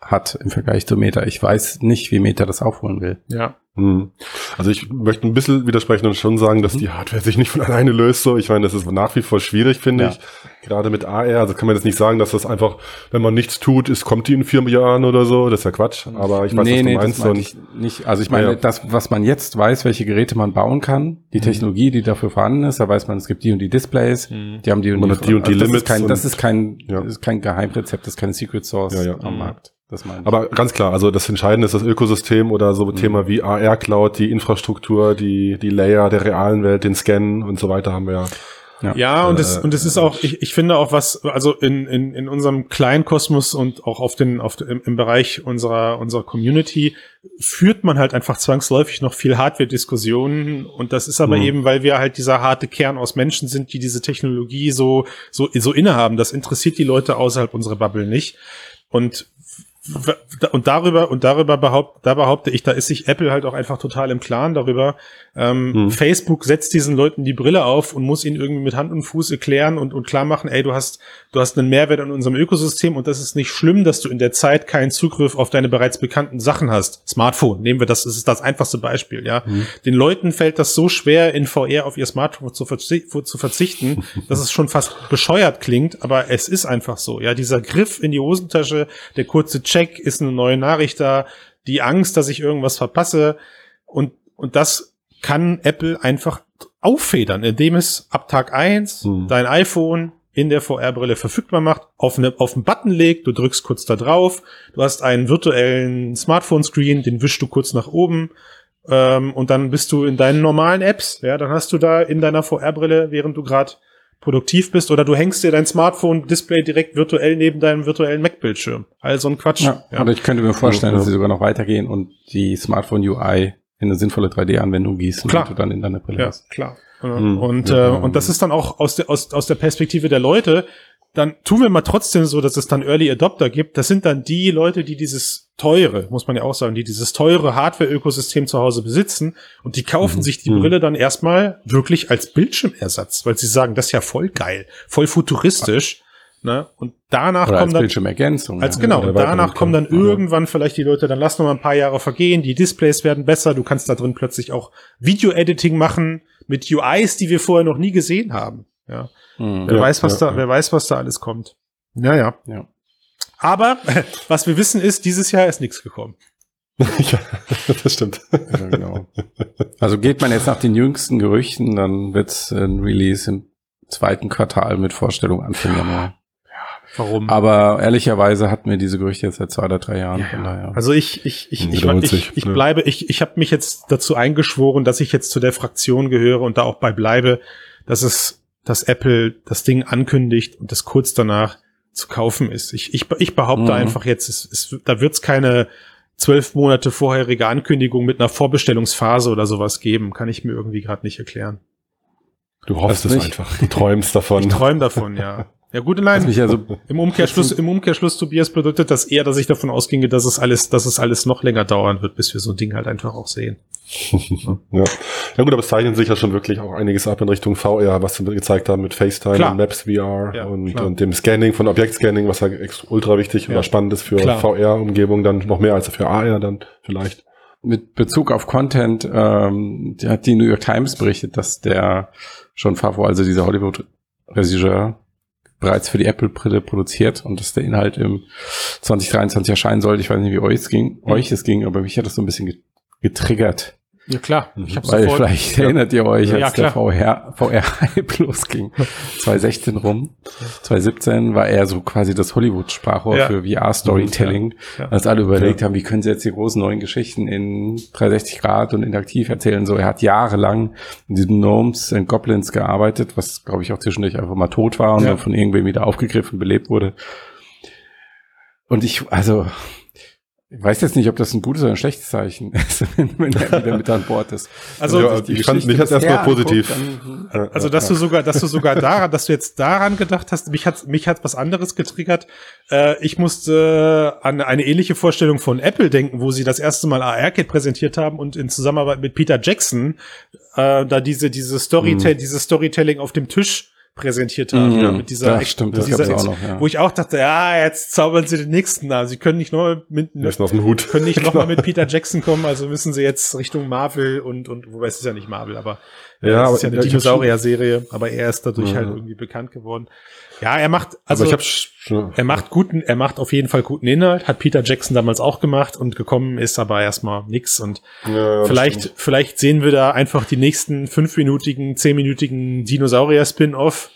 hat im Vergleich zu Meta. Ich weiß nicht, wie Meta das aufholen will. ja. Hm. Also ich möchte ein bisschen widersprechen und schon sagen, dass die Hardware sich nicht von alleine löst. So, ich meine, das ist nach wie vor schwierig, finde Ja. ich. Gerade mit AR, also kann man jetzt nicht sagen, dass das einfach, wenn man nichts tut, ist, kommt die in vier Jahren oder so. Das ist ja Quatsch. Aber ich weiß, was du meinst. und ich nicht. Also ich meine, Ja. das, was man jetzt weiß, welche Geräte man bauen kann, die Mhm. Technologie, die dafür vorhanden ist, da weiß man, es gibt die und die Displays, die haben die und Man die, hat die und die also das Limits Ist kein, das ist kein, Ja. das ist kein Geheimrezept, das ist keine Secret Source Ja, ja. am Mhm. Markt. Aber ganz klar, also das Entscheidende ist das Ökosystem oder so Mhm. Thema wie AR Cloud, die Infrastruktur, die, die Layer der realen Welt, den Scan und so weiter haben wir ja. Ja, und es, Äh, und es ist auch, ich, ich finde auch was, also in, in, in unserem kleinen Kosmos und auch auf den, auf, im, im Bereich unserer, unserer Community führt man halt einfach zwangsläufig noch viel Hardware-Diskussionen. Und das ist aber Mhm. eben, weil wir halt dieser harte Kern aus Menschen sind, die diese Technologie so, so, so innehaben. Das interessiert die Leute außerhalb unserer Bubble nicht. Und und darüber und darüber behaupt, da behaupte ich, da ist sich Apple halt auch einfach total im Klaren darüber. Ähm, Hm. Facebook setzt diesen Leuten die Brille auf und muss ihnen irgendwie mit Hand und Fuß erklären und, und klar machen, ey, du hast, du hast einen Mehrwert in unserem Ökosystem und das ist nicht schlimm, dass du in der Zeit keinen Zugriff auf deine bereits bekannten Sachen hast. Smartphone, nehmen wir das, das ist das einfachste Beispiel, ja. Den Leuten fällt das so schwer, in VR auf ihr Smartphone zu, verzi zu verzichten, dass es schon fast bescheuert klingt, aber es ist einfach so, ja. Dieser Griff in die Hosentasche, der kurze Check, ist eine neue Nachricht da, die Angst, dass ich irgendwas verpasse und, und das kann Apple einfach auffedern, indem es ab Tag eins Hm. dein iPhone in der VR-Brille verfügbar macht, auf, eine, auf einen Button legt, du drückst kurz da drauf, du hast einen virtuellen Smartphone-Screen, den wischst du kurz nach oben ähm, und dann bist du in deinen normalen Apps, ja, dann hast du da in deiner VR-Brille, während du gerade produktiv bist, oder du hängst dir dein Smartphone-Display direkt virtuell neben deinem virtuellen Mac-Bildschirm. All so ein Quatsch. ja, Ja. Oder ich könnte mir vorstellen, dass sie sogar noch weitergehen und die Smartphone-UI in eine sinnvolle 3D-Anwendung gießen, Klar. du dann in deine Brille Ja, hast. klar. Hm. Und, Ja, äh, ja. und das ist dann auch aus der, aus, aus der Perspektive der Leute, dann tun wir mal trotzdem so, dass es dann Early Adopter gibt. Das sind dann die Leute, die dieses teure, muss man ja auch sagen, die dieses teure Hardware-Ökosystem zu Hause besitzen und die kaufen Mhm. sich die Mhm. Brille dann erstmal wirklich als Bildschirmersatz, weil sie sagen, das ist ja voll geil, voll futuristisch. Ne? Und danach Oder kommen als dann Bildschirmergänzung. als ja. genau, und danach kommen dann. Ja. irgendwann vielleicht die Leute, dann lass noch mal ein paar Jahre vergehen, die Displays werden besser, du kannst da drin plötzlich auch Video-Editing machen mit UIs, die wir vorher noch nie gesehen haben. Ja. Hm. Wer Ja, weiß, was ja, da, wer weiß, was da alles kommt. Ja, ja. Aber was wir wissen ist, dieses Jahr ist nichts gekommen. ja, das stimmt. Ja, genau. Also geht man jetzt nach den jüngsten Gerüchten, dann wird es ein Release im zweiten Quartal mit Vorstellung Anfang Januar. Warum? Aber ehrlicherweise hatten wir diese Gerüchte jetzt seit zwei oder drei Jahren. Ja, von ja. daher. Also ich, ich, ich, ich, ich, sich, ich ne? bleibe, ich, ich habe mich jetzt dazu eingeschworen, dass ich jetzt zu der Fraktion gehöre und da auch bei bleibe, dass es, dass Apple das Ding ankündigt und das kurz danach zu kaufen ist. Ich, ich, ich behaupte Mhm. einfach jetzt, es, es, da wird es keine zwölf Monate vorherige Ankündigung mit einer Vorbestellungsphase oder sowas geben. Kann ich mir irgendwie gerade nicht erklären. Du hoffst es einfach. Du träumst davon. Ich träume davon, ja. Ja gut, nein, mich also im Umkehrschluss, im Umkehrschluss, Tobias, bedeutet das eher, dass ich davon ausginge, dass es alles, dass es alles noch länger dauern wird, bis wir so ein Ding halt einfach auch sehen. ja. Ja gut, aber es zeichnet sich ja schon wirklich auch einiges ab in Richtung VR, was wir gezeigt haben mit FaceTime Klar. und Maps VR Ja, und, und dem Scanning von Objektscanning, was ja ultra wichtig Ja. oder spannend ist für. VR-Umgebung, dann noch mehr als für AR dann vielleicht. mit Bezug auf Content, ähm, die hat die New York Times berichtet, dass der schon Favreau, also dieser Hollywood-Regisseur, bereits für die Apple-Brille produziert und dass der Inhalt im 2023 erscheinen sollte. Ich weiß nicht, wie euch es ging, euch es ging, aber mich hat das so ein bisschen get- getriggert. Ja klar, ich habe Weil sofort. vielleicht erinnert ihr euch, Ja, als der VR, VR-Hype losging. 2016 rum. 2017 war er so quasi das Hollywood-Sprachrohr Ja. für VR-Storytelling. Ja. Als alle überlegt haben, wie können sie jetzt die großen neuen Geschichten in 360 Grad und interaktiv erzählen. So, er hat jahrelang in diesem Gnomes and Goblins gearbeitet, was glaube ich auch zwischendurch einfach mal tot war und Ja. dann von irgendwem wieder aufgegriffen, belebt wurde. Und ich, also, ich weiß jetzt nicht, ob das ein gutes oder ein schlechtes Zeichen ist, wenn, er wieder mit an Bord ist. Also, Ja, ich fand- mich hat's erst bisher mal positiv. anguckt, dann- Also, dass du sogar, dass du sogar daran, dass du jetzt daran gedacht hast, mich hat, mich hat was anderes getriggert. Äh, ich musste an eine ähnliche Vorstellung von Apple denken, wo sie das erste Mal AR-Kit präsentiert haben und in Zusammenarbeit mit Peter Jackson äh, da diese, diese Storytelling, dieses Storytelling auf dem Tisch präsentiert haben. Mhm. Ja, mit dieser, Ja, stimmt, das dieser auch noch, ja. Wo ich auch dachte, ja, jetzt zaubern sie den nächsten da. Sie können nicht nur mit, müssen aus dem Hut. können nicht nochmal mit Peter Jackson kommen, also müssen sie jetzt Richtung Marvel und, und wobei es ist ja nicht Marvel, aber äh, Ja, es ist ja eine Dinosaurier-Serie, aber er ist dadurch Ja. halt irgendwie bekannt geworden. Ja, er macht, also er macht guten, er macht auf jeden Fall guten Inhalt, hat Peter Jackson damals auch gemacht und gekommen ist aber erstmal nix und ja, vielleicht, stimmt. vielleicht sehen wir da einfach die nächsten fünfminütigen, zehnminütigen Dinosaurier-Spin-Off,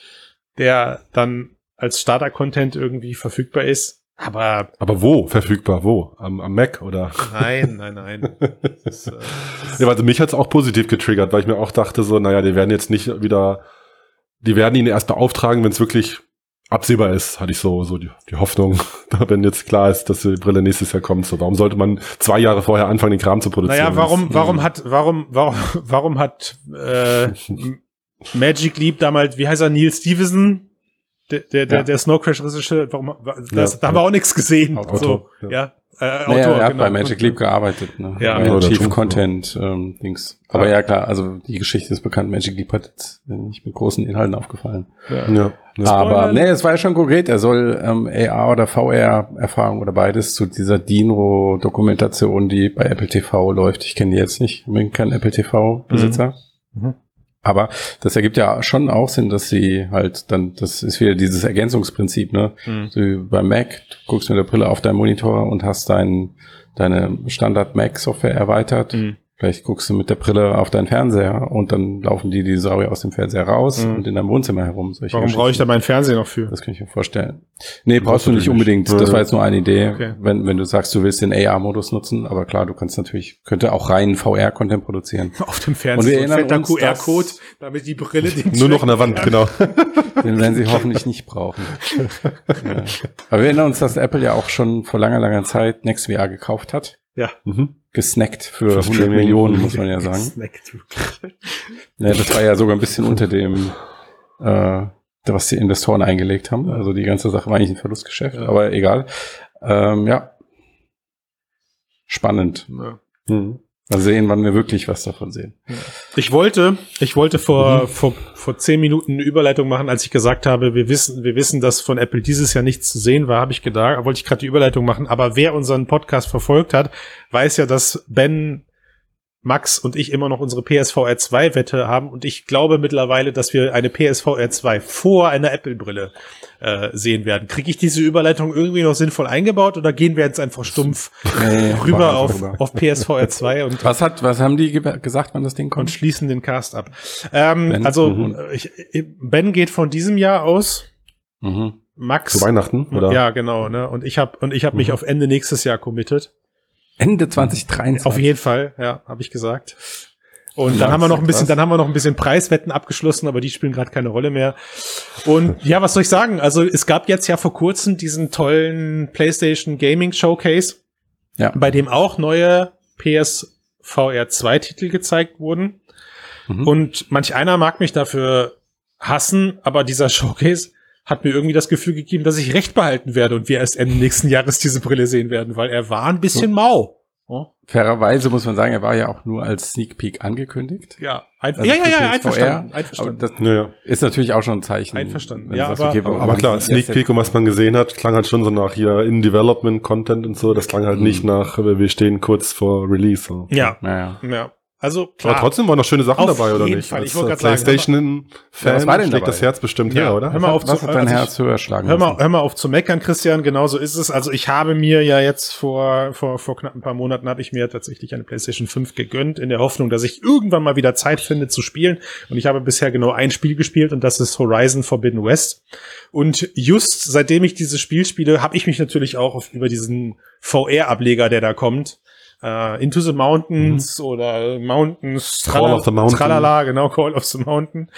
der dann als Starter-Content irgendwie verfügbar ist. Aber Aber wo verfügbar? Wo? Am, am Mac oder? nein, nein, nein. Ist, äh, Ja, also mich hat's auch positiv getriggert, weil ich mir auch dachte so, naja, die werden jetzt nicht wieder, die werden ihn erst beauftragen, wenn es wirklich absehbar ist, hatte ich so, so die, die Hoffnung, wenn jetzt klar ist, dass die Brille nächstes Jahr kommt. So, warum sollte man zwei Jahre vorher anfangen, den Kram zu produzieren? Naja, warum, warum hat, warum, warum, warum hat äh, Magic Leap damals, wie heißt er, Neil Stevenson, der, der, der, Ja. der Snow Crash Regisseur, warum, das, Ja. da haben wir auch nichts gesehen. Autor, so, ja. Ja. Äh, Naja, Autor, er hat genau. bei Magic Leap gearbeitet, ne? Ja. Oder Chief Content ähm, Dings. Aber ja. klar, also die Geschichte ist bekannt. Magic Leap hat jetzt nicht mit großen Inhalten aufgefallen. Ja. Ja, ja. Aber nee, es war ja schon konkret. Er soll ähm, AR oder VR Erfahrung oder beides zu dieser Dino Dokumentation, die bei Apple TV läuft. Ich kenne die jetzt nicht. Ich bin kein Apple TV Besitzer. Mhm. Aber das ergibt ja schon auch Sinn, dass sie halt dann, das ist wieder dieses Ergänzungsprinzip, ne? Mhm. Wie beim Mac, du guckst mit der Brille auf deinen Monitor und hast dein, deine Standard Mac Software erweitert. Mhm. Vielleicht guckst du mit der Brille auf deinen Fernseher und dann laufen die Dinosaurier aus dem Fernseher raus Mhm. und in deinem Wohnzimmer herum. Solche Warum brauche ich da meinen Fernseher noch für? Das kann ich mir vorstellen. Nee, brauchst du nicht nicht. unbedingt. Das Ja. war jetzt nur eine Idee, Okay. wenn, wenn du sagst, du willst den AR-Modus nutzen. Aber klar, du kannst natürlich, könnte auch rein VR-Content produzieren. Auf dem Und Fernseher wir so ein erinnern uns, dass- QR-Code, damit die Brille den Nur noch an der Wand, genau. Den werden sie hoffentlich nicht brauchen. ja. Aber wir erinnern uns, dass Apple ja auch schon vor langer, langer Zeit NextVR gekauft hat. Ja. Mhm. Gesnackt für Für 100 Streaming. Millionen, muss man ja sagen. Snackt wirklich. Ja, das war ja sogar ein bisschen unter dem, äh, was die Investoren eingelegt haben. Also die ganze Sache war eigentlich ein Verlustgeschäft, Ja. aber egal. Ähm, ja. spannend. Ja. Mhm. Mal sehen, wann wir wirklich was davon sehen. Ich wollte, ich wollte vor, vor, vor zehn Minuten eine Überleitung machen, als ich gesagt habe, wir wissen, wir wissen, dass von Apple dieses Jahr nichts zu sehen war, habe ich gedacht, wollte ich gerade die Überleitung machen. Aber wer unseren Podcast verfolgt hat, weiß ja, dass Ben Max und ich immer noch unsere PSVR 2 Wette haben und ich glaube mittlerweile, dass wir eine PSVR 2 vor einer Apple Brille äh, sehen werden. Kriege ich diese Überleitung irgendwie noch sinnvoll eingebaut oder gehen wir jetzt einfach stumpf Nee, rüber auf, rüber. auf PSVR 2 und Was hat, was haben die ge gesagt, wann das Ding und kommt? schließen den Cast ab. Ähm, Ben? also Mhm. ich, Ben geht von diesem Jahr aus. Mhm. Max. Zu Weihnachten, oder? Ja, genau. Ne? Und ich habe und ich habe mich Mhm. auf Ende nächstes Jahr committed. Ende 2023. Auf jeden Fall, ja, habe ich gesagt. Und dann haben wir noch ein bisschen, dann haben wir noch ein bisschen Preiswetten abgeschlossen, aber die spielen gerade keine Rolle mehr. Und ja, was soll ich sagen? Also es gab jetzt ja vor kurzem diesen tollen PlayStation Gaming Showcase, Ja. bei dem auch neue PSVR 2 Titel gezeigt wurden. Mhm. Und manch einer mag mich dafür hassen, aber dieser Showcase hat mir irgendwie das Gefühl gegeben, dass ich recht behalten werde und wir erst Ende nächsten Jahres diese Brille sehen werden, weil er war ein bisschen mau. Oh. Fairerweise muss man sagen, er war ja auch nur als Sneak Peek angekündigt. Ja, ein, Also ja, ja, ja, einverstanden. Aber einverstanden. das Ja, ja. ist natürlich auch schon ein Zeichen. Einverstanden. Ja, aber- wir Aber wollen klar, das Sneak Peek und was man gesehen hat, klang halt schon so nach hier in Development Content und so. Das klang halt nicht Mhm. nach, äh, wir stehen kurz vor Release. So. ja, Naja. ja. Also Aber klar. trotzdem waren noch schöne Sachen Auf dabei, oder jeden nicht? Fall. Ich wollte grad sagen, PlayStation-Fan Ja, was war denn schlägt dabei? das Herz bestimmt Ja, her, oder? hör mal auf Was zu- hat dein also ich- Herz höher schlagen Hör mal, hör mal auf zu meckern, Christian. Genau so ist es. Also ich habe mir ja jetzt vor, vor, vor knapp ein paar Monaten habe ich mir tatsächlich eine PlayStation 5 gegönnt, in der Hoffnung, dass ich irgendwann mal wieder Zeit finde zu spielen. Und ich habe bisher genau ein Spiel gespielt und das ist Horizon Forbidden West. Und just seitdem ich dieses Spiel spiele, habe ich mich natürlich auch auf, über diesen VR-Ableger, der da kommt, äh, Into the Mountains oder Mountains, Mhm. Call of the Mountain. Tralala, genau, Call of the Mountain.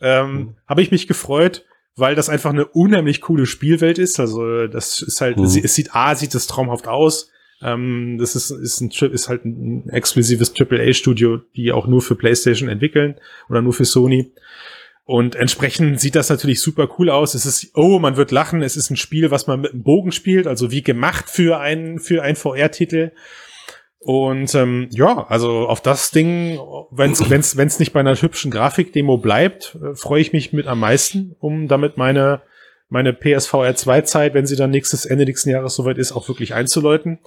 Ähm, Mhm. Habe ich mich gefreut, weil das einfach eine unheimlich coole Spielwelt ist. Also das ist halt, Mhm. es sieht A, sieht es traumhaft aus. Ähm, das ist, ist, ein, ist halt ein exklusives AAA-Studio, die auch nur für PlayStation entwickeln oder nur für Sony. Und entsprechend sieht das natürlich super cool aus. Es ist, oh, man wird lachen. Es ist ein Spiel, was man mit einem Bogen spielt, also wie gemacht für einen, für einen VR-Titel. Und ähm, ja, also auf das Ding, wenn es wenn's, wenn's nicht bei einer hübschen Grafikdemo bleibt, äh, freue ich mich mit am meisten, um damit meine, meine PSVR 2 Zeit, wenn sie dann nächstes Ende nächsten Jahres soweit ist, auch wirklich einzuläuten.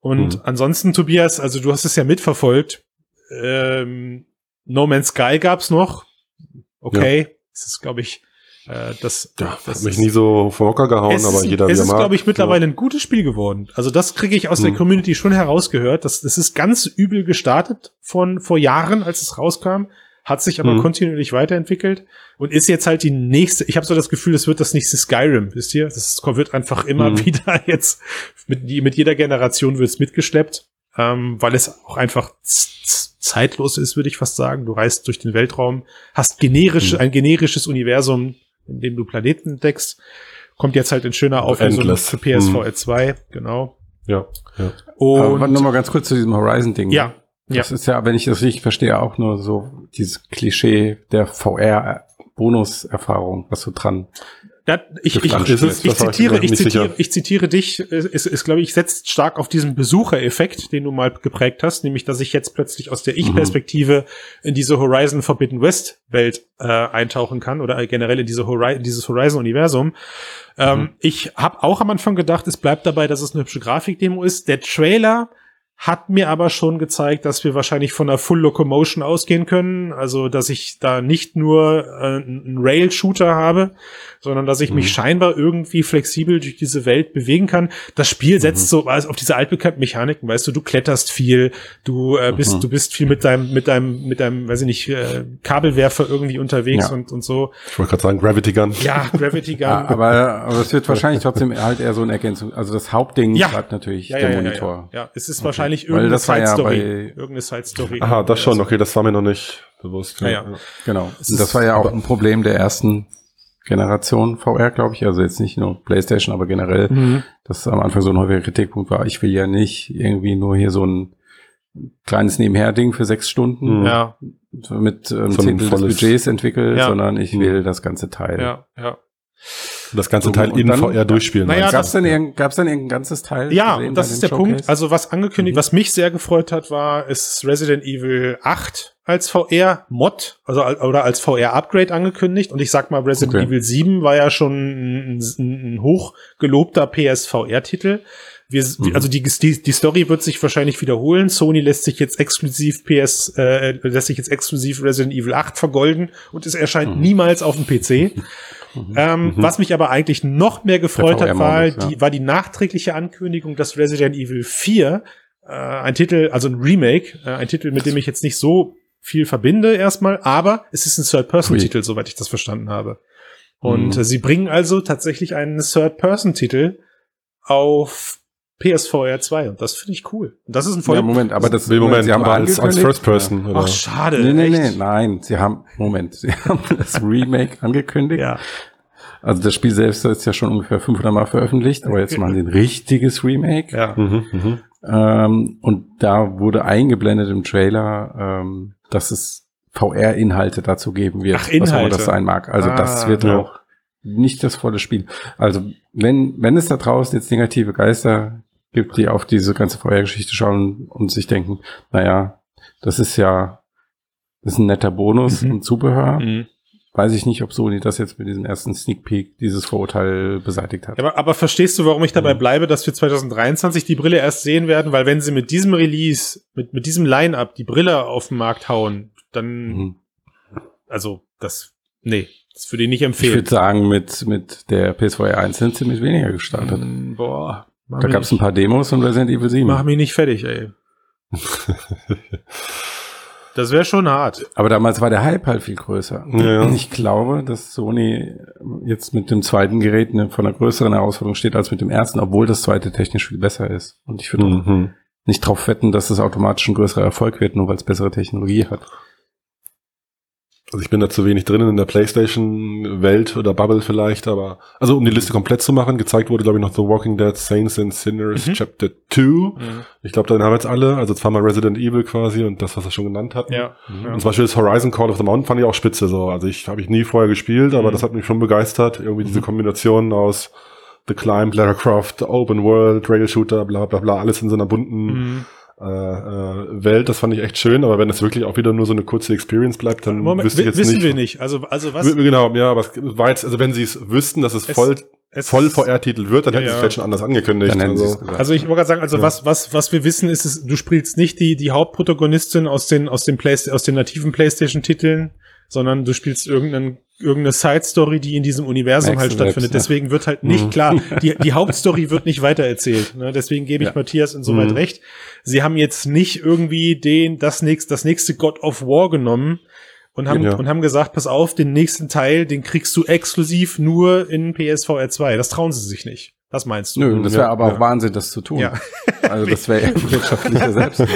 Und Mhm. ansonsten, Tobias, also du hast es ja mitverfolgt. Ähm, no Man's Sky gab's noch. Okay, das ist, glaube ich, äh, das, Ja, das hat mich ist- nie so vom Hocker gehauen, es aber ist, jeder es ist, glaube ich, mittlerweile ein gutes Spiel geworden. Also das kriege ich aus der Hm. Community schon herausgehört. Das, das ist ganz übel gestartet von vor Jahren, als es rauskam, hat sich aber Hm. kontinuierlich weiterentwickelt und ist jetzt halt die nächste. Ich habe so das Gefühl, es wird das nächste Skyrim, wisst ihr? Das wird einfach immer Hm. wieder jetzt mit, mit jeder Generation wird es mitgeschleppt, ähm, weil es auch einfach zeitlos ist, würde ich fast sagen. Du reist durch den Weltraum, hast generisch, Hm. ein generisches Universum, in dem du Planeten entdeckst. Kommt jetzt halt in schöner Auflösung Endless. für PSVR 2, genau. Ja, ja. Aber Und noch mal ganz kurz zu diesem Horizon-Ding. ja, ja. Das ist ja, wenn ich das richtig verstehe, auch nur so dieses Klischee der VR-Bonuserfahrung, was so dran. Ja, ich, ich, ich, es? ich, zitiere, ich, zitiere, ich zitiere dich, es ist, ist glaube ich, setzt stark auf diesen Besuchereffekt, den du mal geprägt hast, nämlich, dass ich jetzt plötzlich aus der Mhm. Ich-Perspektive in diese Horizon Forbidden West Welt äh, eintauchen kann oder generell in diese Hori dieses Horizon-Universum. Ähm, Mhm. ich habe auch am Anfang gedacht, es bleibt dabei, dass es eine hübsche Grafikdemo ist. Der Trailer hat mir aber schon gezeigt, dass wir wahrscheinlich von einer Full Locomotion ausgehen können. Also, dass ich da nicht nur äh, einen Rail-Shooter habe, sondern dass ich mich Mhm. scheinbar irgendwie flexibel durch diese Welt bewegen kann. Das Spiel setzt so also auf diese altbekannten Mechaniken, weißt du, du kletterst viel, du äh, bist, Mhm. du bist viel mit deinem, mit deinem, mit deinem, weiß ich nicht, äh, Kabelwerfer irgendwie unterwegs Ja. und, und so. Ich wollte gerade sagen, Gravity Gun. Ja, Gravity Gun. Ja, aber, aber es wird wahrscheinlich trotzdem halt eher so eine Ergänzung. Also das Hauptding Ja. bleibt natürlich ja, der Monitor. Ja, ja, es ist wahrscheinlich Weil irgendeine das war ja Side-Story. bei- irgendeine Side-Story. Aha, das schon, okay, das war mir noch nicht bewusst. Ja, ja. Genau. Das war ja auch ein Problem der ersten Generation VR, glaube ich. Also jetzt nicht nur PlayStation, aber generell, Mhm. dass am Anfang so ein häufiger Kritikpunkt war. Ich will ja nicht irgendwie nur hier so ein kleines Nebenher-Ding für sechs Stunden Mhm. Ja, mit ähm, So ein Zehntel des Budgets entwickelt, Ja. sondern ich Mhm. will das ganze Teil. ja, ja. Das ganze So, Teil in dann- VR durchspielen. Naja, du? Gab's denn, irgend, gab's denn irgendein ganzes Teil? Ja, und das ist der Punkt. Showcase? Also was angekündigt, was mich sehr gefreut hat, war, ist Resident Evil 8 als VR-Mod, also al- oder als VR-Upgrade angekündigt. Und ich sag mal, Resident Okay. Evil 7 war ja schon ein, ein, ein hochgelobter PSVR-Titel. Wir, Mhm. Also die, die, die Story wird sich wahrscheinlich wiederholen. Sony lässt sich jetzt exklusiv PS, äh, lässt sich jetzt exklusiv Resident Evil 8 vergolden und es erscheint Mhm. niemals auf dem PC. Ähm, Was mich aber eigentlich noch mehr gefreut hat, war VR-Modus, ja. die, war die nachträgliche Ankündigung, dass Resident Evil 4, äh, ein Titel, also ein Remake, äh, ein Titel, mit dem ich jetzt nicht so viel verbinde erstmal, aber es ist ein Third-Person-Titel, soweit ich das verstanden habe. Und Mhm. sie bringen also tatsächlich einen Third-Person-Titel auf PSVR 2 und das finde ich cool. Und das ist ein voll. ja, Moment, aber das Nee, Moment, Sie haben als, als First Person. Oder? Ach, schade. Nee, nee, nee, nein. Sie haben, Moment, Sie haben das Remake angekündigt. Ja. Also das Spiel selbst ist ja schon ungefähr 500 Mal veröffentlicht, aber jetzt machen sie ein richtiges Remake. Ja. Mhm, mhm. Ähm, und da wurde eingeblendet im Trailer, ähm, dass es VR-Inhalte dazu geben wird, Ach, was auch immer Inhalte. das sein mag. Also das Ah, wird ja. auch nicht das volle Spiel. Also wenn, wenn es da draußen jetzt negative Geister gibt, die auf diese ganze VR-Geschichte schauen und sich denken, naja, das ist ja, das ist ein netter Bonus Mhm. und Zubehör, Mhm. weiß ich nicht, ob Sony das jetzt mit diesem ersten Sneak Peek dieses Vorurteil beseitigt hat. Aber, aber verstehst du, warum ich dabei bleibe, dass wir 2023 die Brille erst sehen werden? Weil wenn sie mit diesem Release, mit, mit diesem Line-Up die Brille auf den Markt hauen, dann, Mhm. also, das, nee, das würde ich nicht Ich empfehlen. würde sagen, mit, mit der PSVR 1 sind sie mit weniger gestartet. Mm, Boah. Mach Da gab es ein paar Demos von Resident Evil 7. Mach mich nicht fertig, ey. Das wäre schon hart. Aber damals war der Hype halt viel größer. Ja. Ich glaube, dass Sony jetzt mit dem zweiten Gerät eine, vor einer größeren Herausforderung steht als mit dem ersten, obwohl das zweite technisch viel besser ist. Und ich würde Mhm. nicht drauf wetten, dass es automatisch ein größerer Erfolg wird, nur weil es bessere Technologie hat. Also ich bin da zu wenig drin in der PlayStation-Welt oder Bubble vielleicht, aber also um die Liste komplett zu machen, gezeigt wurde, glaube ich, noch The Walking Dead Saints and Sinners Mhm. Chapter 2. Ich glaube, den haben wir jetzt alle, also zweimal Resident Evil quasi und das, was wir schon genannt hatten. Ja. ja. Und zum Beispiel das Horizon Call of the Mountain fand ich auch spitze so. Also ich habe ich nie vorher gespielt, aber Mhm. das hat mich schon begeistert. Irgendwie diese Kombination aus The Climb, Lara Croft, Open World, Rail Shooter, bla bla bla, alles in so einer bunten Mhm. Äh, äh, Welt. Das fand ich echt schön, aber wenn es wirklich auch wieder nur so eine kurze Experience bleibt, dann Moment, wüsste ich jetzt wissen nicht. wir nicht. Also, also was? Genau, ja, aber es war jetzt, also wenn sie es wüssten, dass es, Es- voll, es- voll VR-Titel wird, dann Ja, hätten sie es ja. vielleicht schon anders angekündigt. Also. Also ich wollte gerade sagen, also was, was, was wir wissen, ist, es, du spielst nicht die, die Hauptprotagonistin aus den, aus den Play aus den nativen PlayStation-Titeln, sondern du spielst irgendeinen, irgendeine Side-Story, die in diesem Universum Merkst halt stattfindet. ja. Deswegen wird halt nicht Mhm. klar, die, die Hauptstory wird nicht weitererzählt. Ne? Deswegen gebe ich Ja. Matthias insoweit Mhm. recht. Sie haben jetzt nicht irgendwie den, das nächste, das nächste God of War genommen und haben, Ja. und haben gesagt, pass auf, den nächsten Teil, den kriegst du exklusiv nur in PSVR 2. Das trauen sie sich nicht. Das meinst du? Nö, das wäre Ja, aber ja. auch Wahnsinn, das zu tun. Ja. Also das wäre wirtschaftlicher selbst.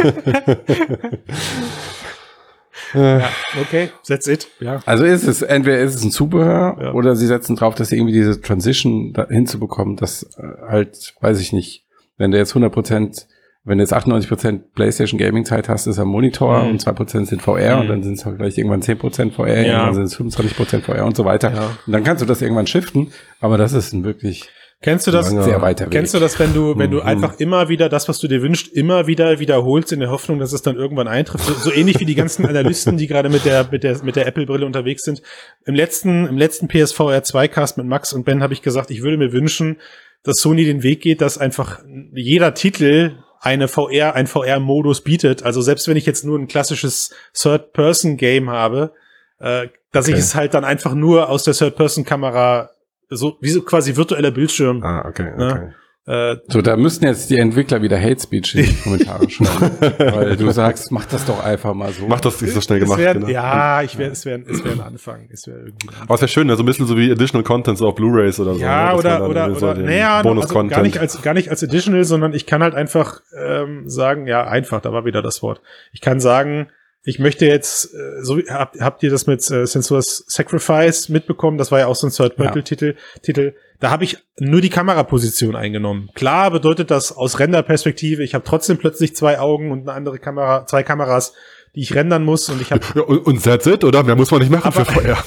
Ja, okay, that's it. Ja. Also ist es, entweder ist es ein Zubehör Ja. oder sie setzen drauf, dass sie irgendwie diese Transition da hinzubekommen, dass äh, halt, weiß ich nicht, wenn du jetzt 100%, wenn du jetzt 98% PlayStation Gaming Zeit hast, ist am Monitor Mhm. und 2% sind VR Mhm. und dann sind es halt vielleicht irgendwann 10% VR, Ja. irgendwann sind es 25% VR und so weiter. Ja. Und dann kannst du das irgendwann shiften, aber das ist ein wirklich Kennst du das? Sehr weiter Weg. Kennst du das, wenn du, wenn du Mhm. einfach immer wieder das, was du dir wünschst, immer wieder wiederholst in der Hoffnung, dass es dann irgendwann eintrifft? So, so ähnlich wie die ganzen Analysten, die gerade mit der, mit der, mit der Apple-Brille unterwegs sind. Im letzten, im letzten PSVR 2 Cast mit Max und Ben habe ich gesagt, ich würde mir wünschen, dass Sony den Weg geht, dass einfach jeder Titel eine VR, ein VR-Modus bietet. Also selbst wenn ich jetzt nur ein klassisches Third-Person-Game habe, äh, dass ich Okay. es halt dann einfach nur aus der Third-Person-Kamera so, wie so quasi virtueller Bildschirm Ah, okay, Ja. okay. äh, So, da müssten jetzt die Entwickler wieder Hate Speech in die Kommentare schreiben. weil du sagst, mach das doch einfach mal so. Mach das nicht so schnell es gemacht. wär, genau. Ja, ich wär, es wäre es wär ein Anfang. Es wäre irgendwie ein Anfang. Aber es wäre schön, ne? so ein bisschen so wie Additional Contents auf Blu-Rays oder so. Ja, ne? Oder, oder, so oder, naja, also Bonus-Content. gar nicht als, gar nicht als Additional, sondern ich kann halt einfach ähm, sagen, ja, einfach, da war wieder das Wort. Ich kann sagen, ich möchte jetzt, äh, so wie- habt, habt ihr das mit äh, Sensuous Sacrifice mitbekommen? Das war ja auch so ein Third-Titel. Titel. Da habe ich nur die Kameraposition eingenommen. Klar bedeutet das aus Renderperspektive, ich habe trotzdem plötzlich zwei Augen und eine andere Kamera, zwei Kameras, die ich rendern muss und ich habe Ja, und, und that's it, oder? Mehr muss man nicht machen Aber- für VR.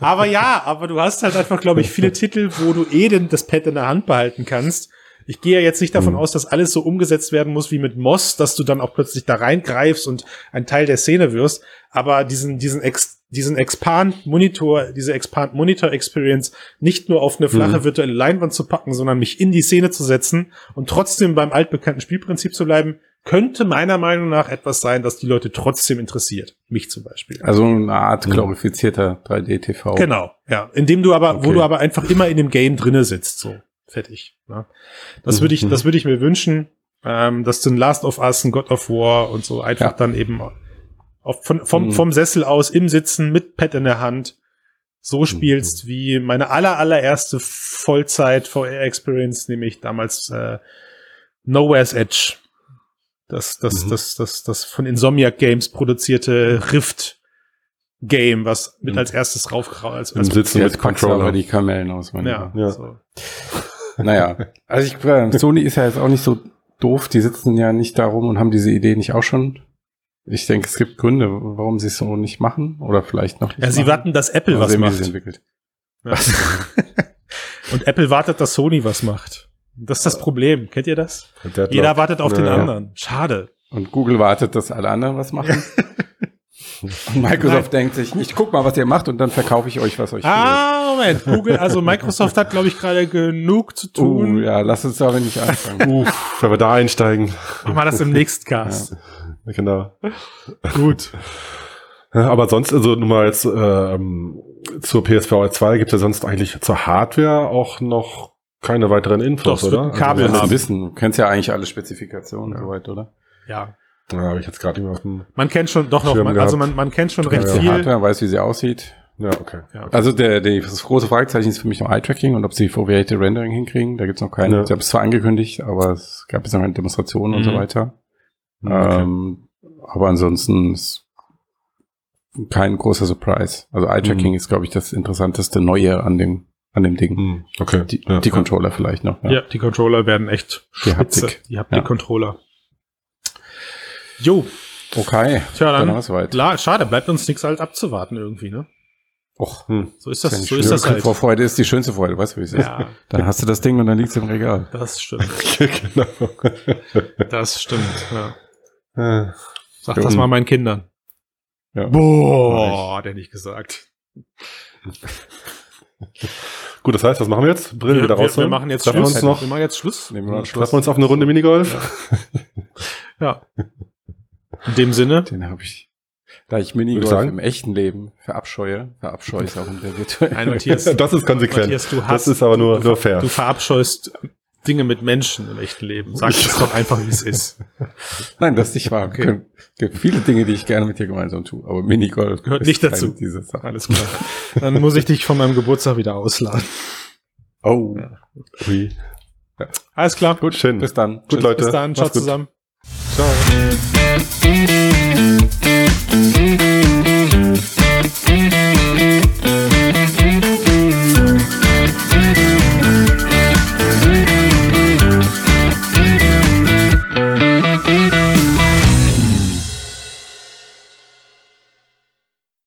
aber ja, aber du hast halt einfach, glaube ich, viele Titel, wo du eh den, das Pad in der Hand behalten kannst. Ich gehe ja jetzt nicht davon Mhm. aus, dass alles so umgesetzt werden muss wie mit Moss, dass du dann auch plötzlich da reingreifst und ein Teil der Szene wirst. Aber diesen, diesen, Ex, diesen Expand Monitor, diese Expand Monitor Experience nicht nur auf eine flache Mhm. virtuelle Leinwand zu packen, sondern mich in die Szene zu setzen und trotzdem beim altbekannten Spielprinzip zu bleiben, könnte meiner Meinung nach etwas sein, das die Leute trotzdem interessiert. Mich zum Beispiel. Also eine Art glorifizierter 3D-TV. Genau, ja. Indem du aber, wo Okay. du aber einfach immer in dem Game drinne sitzt, so. Fertig. Ne? Das Mhm, würde ich, mhm. das würde ich mir wünschen, ähm, dass du ein Last of Us, ein God of War und so einfach Ja. dann eben auf, von, vom, Mhm. vom Sessel aus im Sitzen mit Pad in der Hand so spielst wie meine aller, allererste Vollzeit VR Experience, nämlich damals äh, Nowhere's Edge. Das, das, Mhm. das, das, das von Insomniac Games produzierte Rift Game, was mit Mhm. als erstes rauf, als, Im als Sitzen mit Controller. die Kamellen aus. ja. Ja. So. Naja, also ich, Sony ist ja jetzt auch nicht so doof. Die sitzen ja nicht darum und haben diese Idee nicht auch schon. Ich denke, es gibt Gründe, warum sie es so nicht machen oder vielleicht noch nicht Ja, sie machen. warten, dass Apple Mal was macht. entwickelt. Ja. Und Apple wartet, dass Sony was macht. Das ist das Problem. Kennt ihr das? Jeder wartet auf den Ja. anderen. Schade. Und Google wartet, dass alle anderen was machen. Und Microsoft denkt sich, ich guck mal, was ihr macht und dann verkaufe ich euch, was euch Ah, Moment. Google, also Microsoft hat, glaube ich, gerade genug zu fehlt. Uh, tun. ja, lass uns damit nicht anfangen. Uff, wenn wir da einsteigen. Machen wir das im nächsten Cast. Genau. Gut. Ja, Aber sonst, also nur mal jetzt ähm, zur PSVR 2 gibt es ja sonst eigentlich zur Hardware auch noch keine weiteren Infos, Doch, oder? ein Kabel also, haben. du wissen? Du kennst ja eigentlich alle Spezifikationen Ja. soweit, oder? Ja. Ja, habe ich jetzt gerade dem. Man kennt schon, doch noch, man, also man, man kennt schon recht ja. Die viel. Hardware weiß, wie sie aussieht. Ja, okay. Ja. Also der, der, das große Fragezeichen ist für mich noch Eye-Tracking und ob sie Foveated Rendering hinkriegen. Da gibt's noch keine. Ja. Sie haben es zwar angekündigt, aber es gab jetzt noch keine Demonstrationen und so Mhm. weiter. Okay. Ähm, aber ansonsten ist kein großer Surprise. Also Eye-Tracking Mhm. ist, glaube ich, das interessanteste Neue an dem, an dem Ding. Hm, okay. Die, ja. die Controller vielleicht noch. Ja. die Controller werden echt Die spitze. Haptik. Die Haptik-Controller. Jo, Okay. tja, Dann dann, soweit. klar, schade, bleibt uns nichts halt abzuwarten irgendwie, ne? Och, Hm. So ist ja das, so ist das halt. Vorfreude ist die schönste Freude, weißt du, wie es ist. Ja, Dann hast du das Ding und dann liegt's im Regal. das stimmt. genau. Das stimmt, ja. Äh, Sag Ja, das mal meinen Kindern. Ja. Boah, hat er nicht gesagt. Gut, das heißt, was machen wir jetzt? Brillen Wir, wieder wir, raus. wir machen jetzt Treffen wir Schluss. uns noch. Wir machen jetzt Schluss. Nehmen wir mal Treffen wir uns auf eine Runde Minigolf. Ja. In dem Sinne, Den habe ich. Da ich Minigolf im echten Leben verabscheue, verabscheue ich es auch in der virtuellen. Nein, Matthias, Das ist konsequent. Matthias, du das hast, ist aber nur, du, nur fair. du verabscheust Dinge mit Menschen im echten Leben. Sag es doch einfach, wie es ist. Nein, das ist nicht wahr. Okay. Es gibt viele Dinge, die ich gerne mit dir gemeinsam tue, aber Minigolf Gehört nicht dazu. Alles klar. Dann muss ich dich von meinem Geburtstag wieder ausladen. Oh, Ui. Alles klar. Gut, schön. bis dann. Gut, Tschüss. Leute. Bis dann. Ciao Macht's gut. Zusammen. Ciao.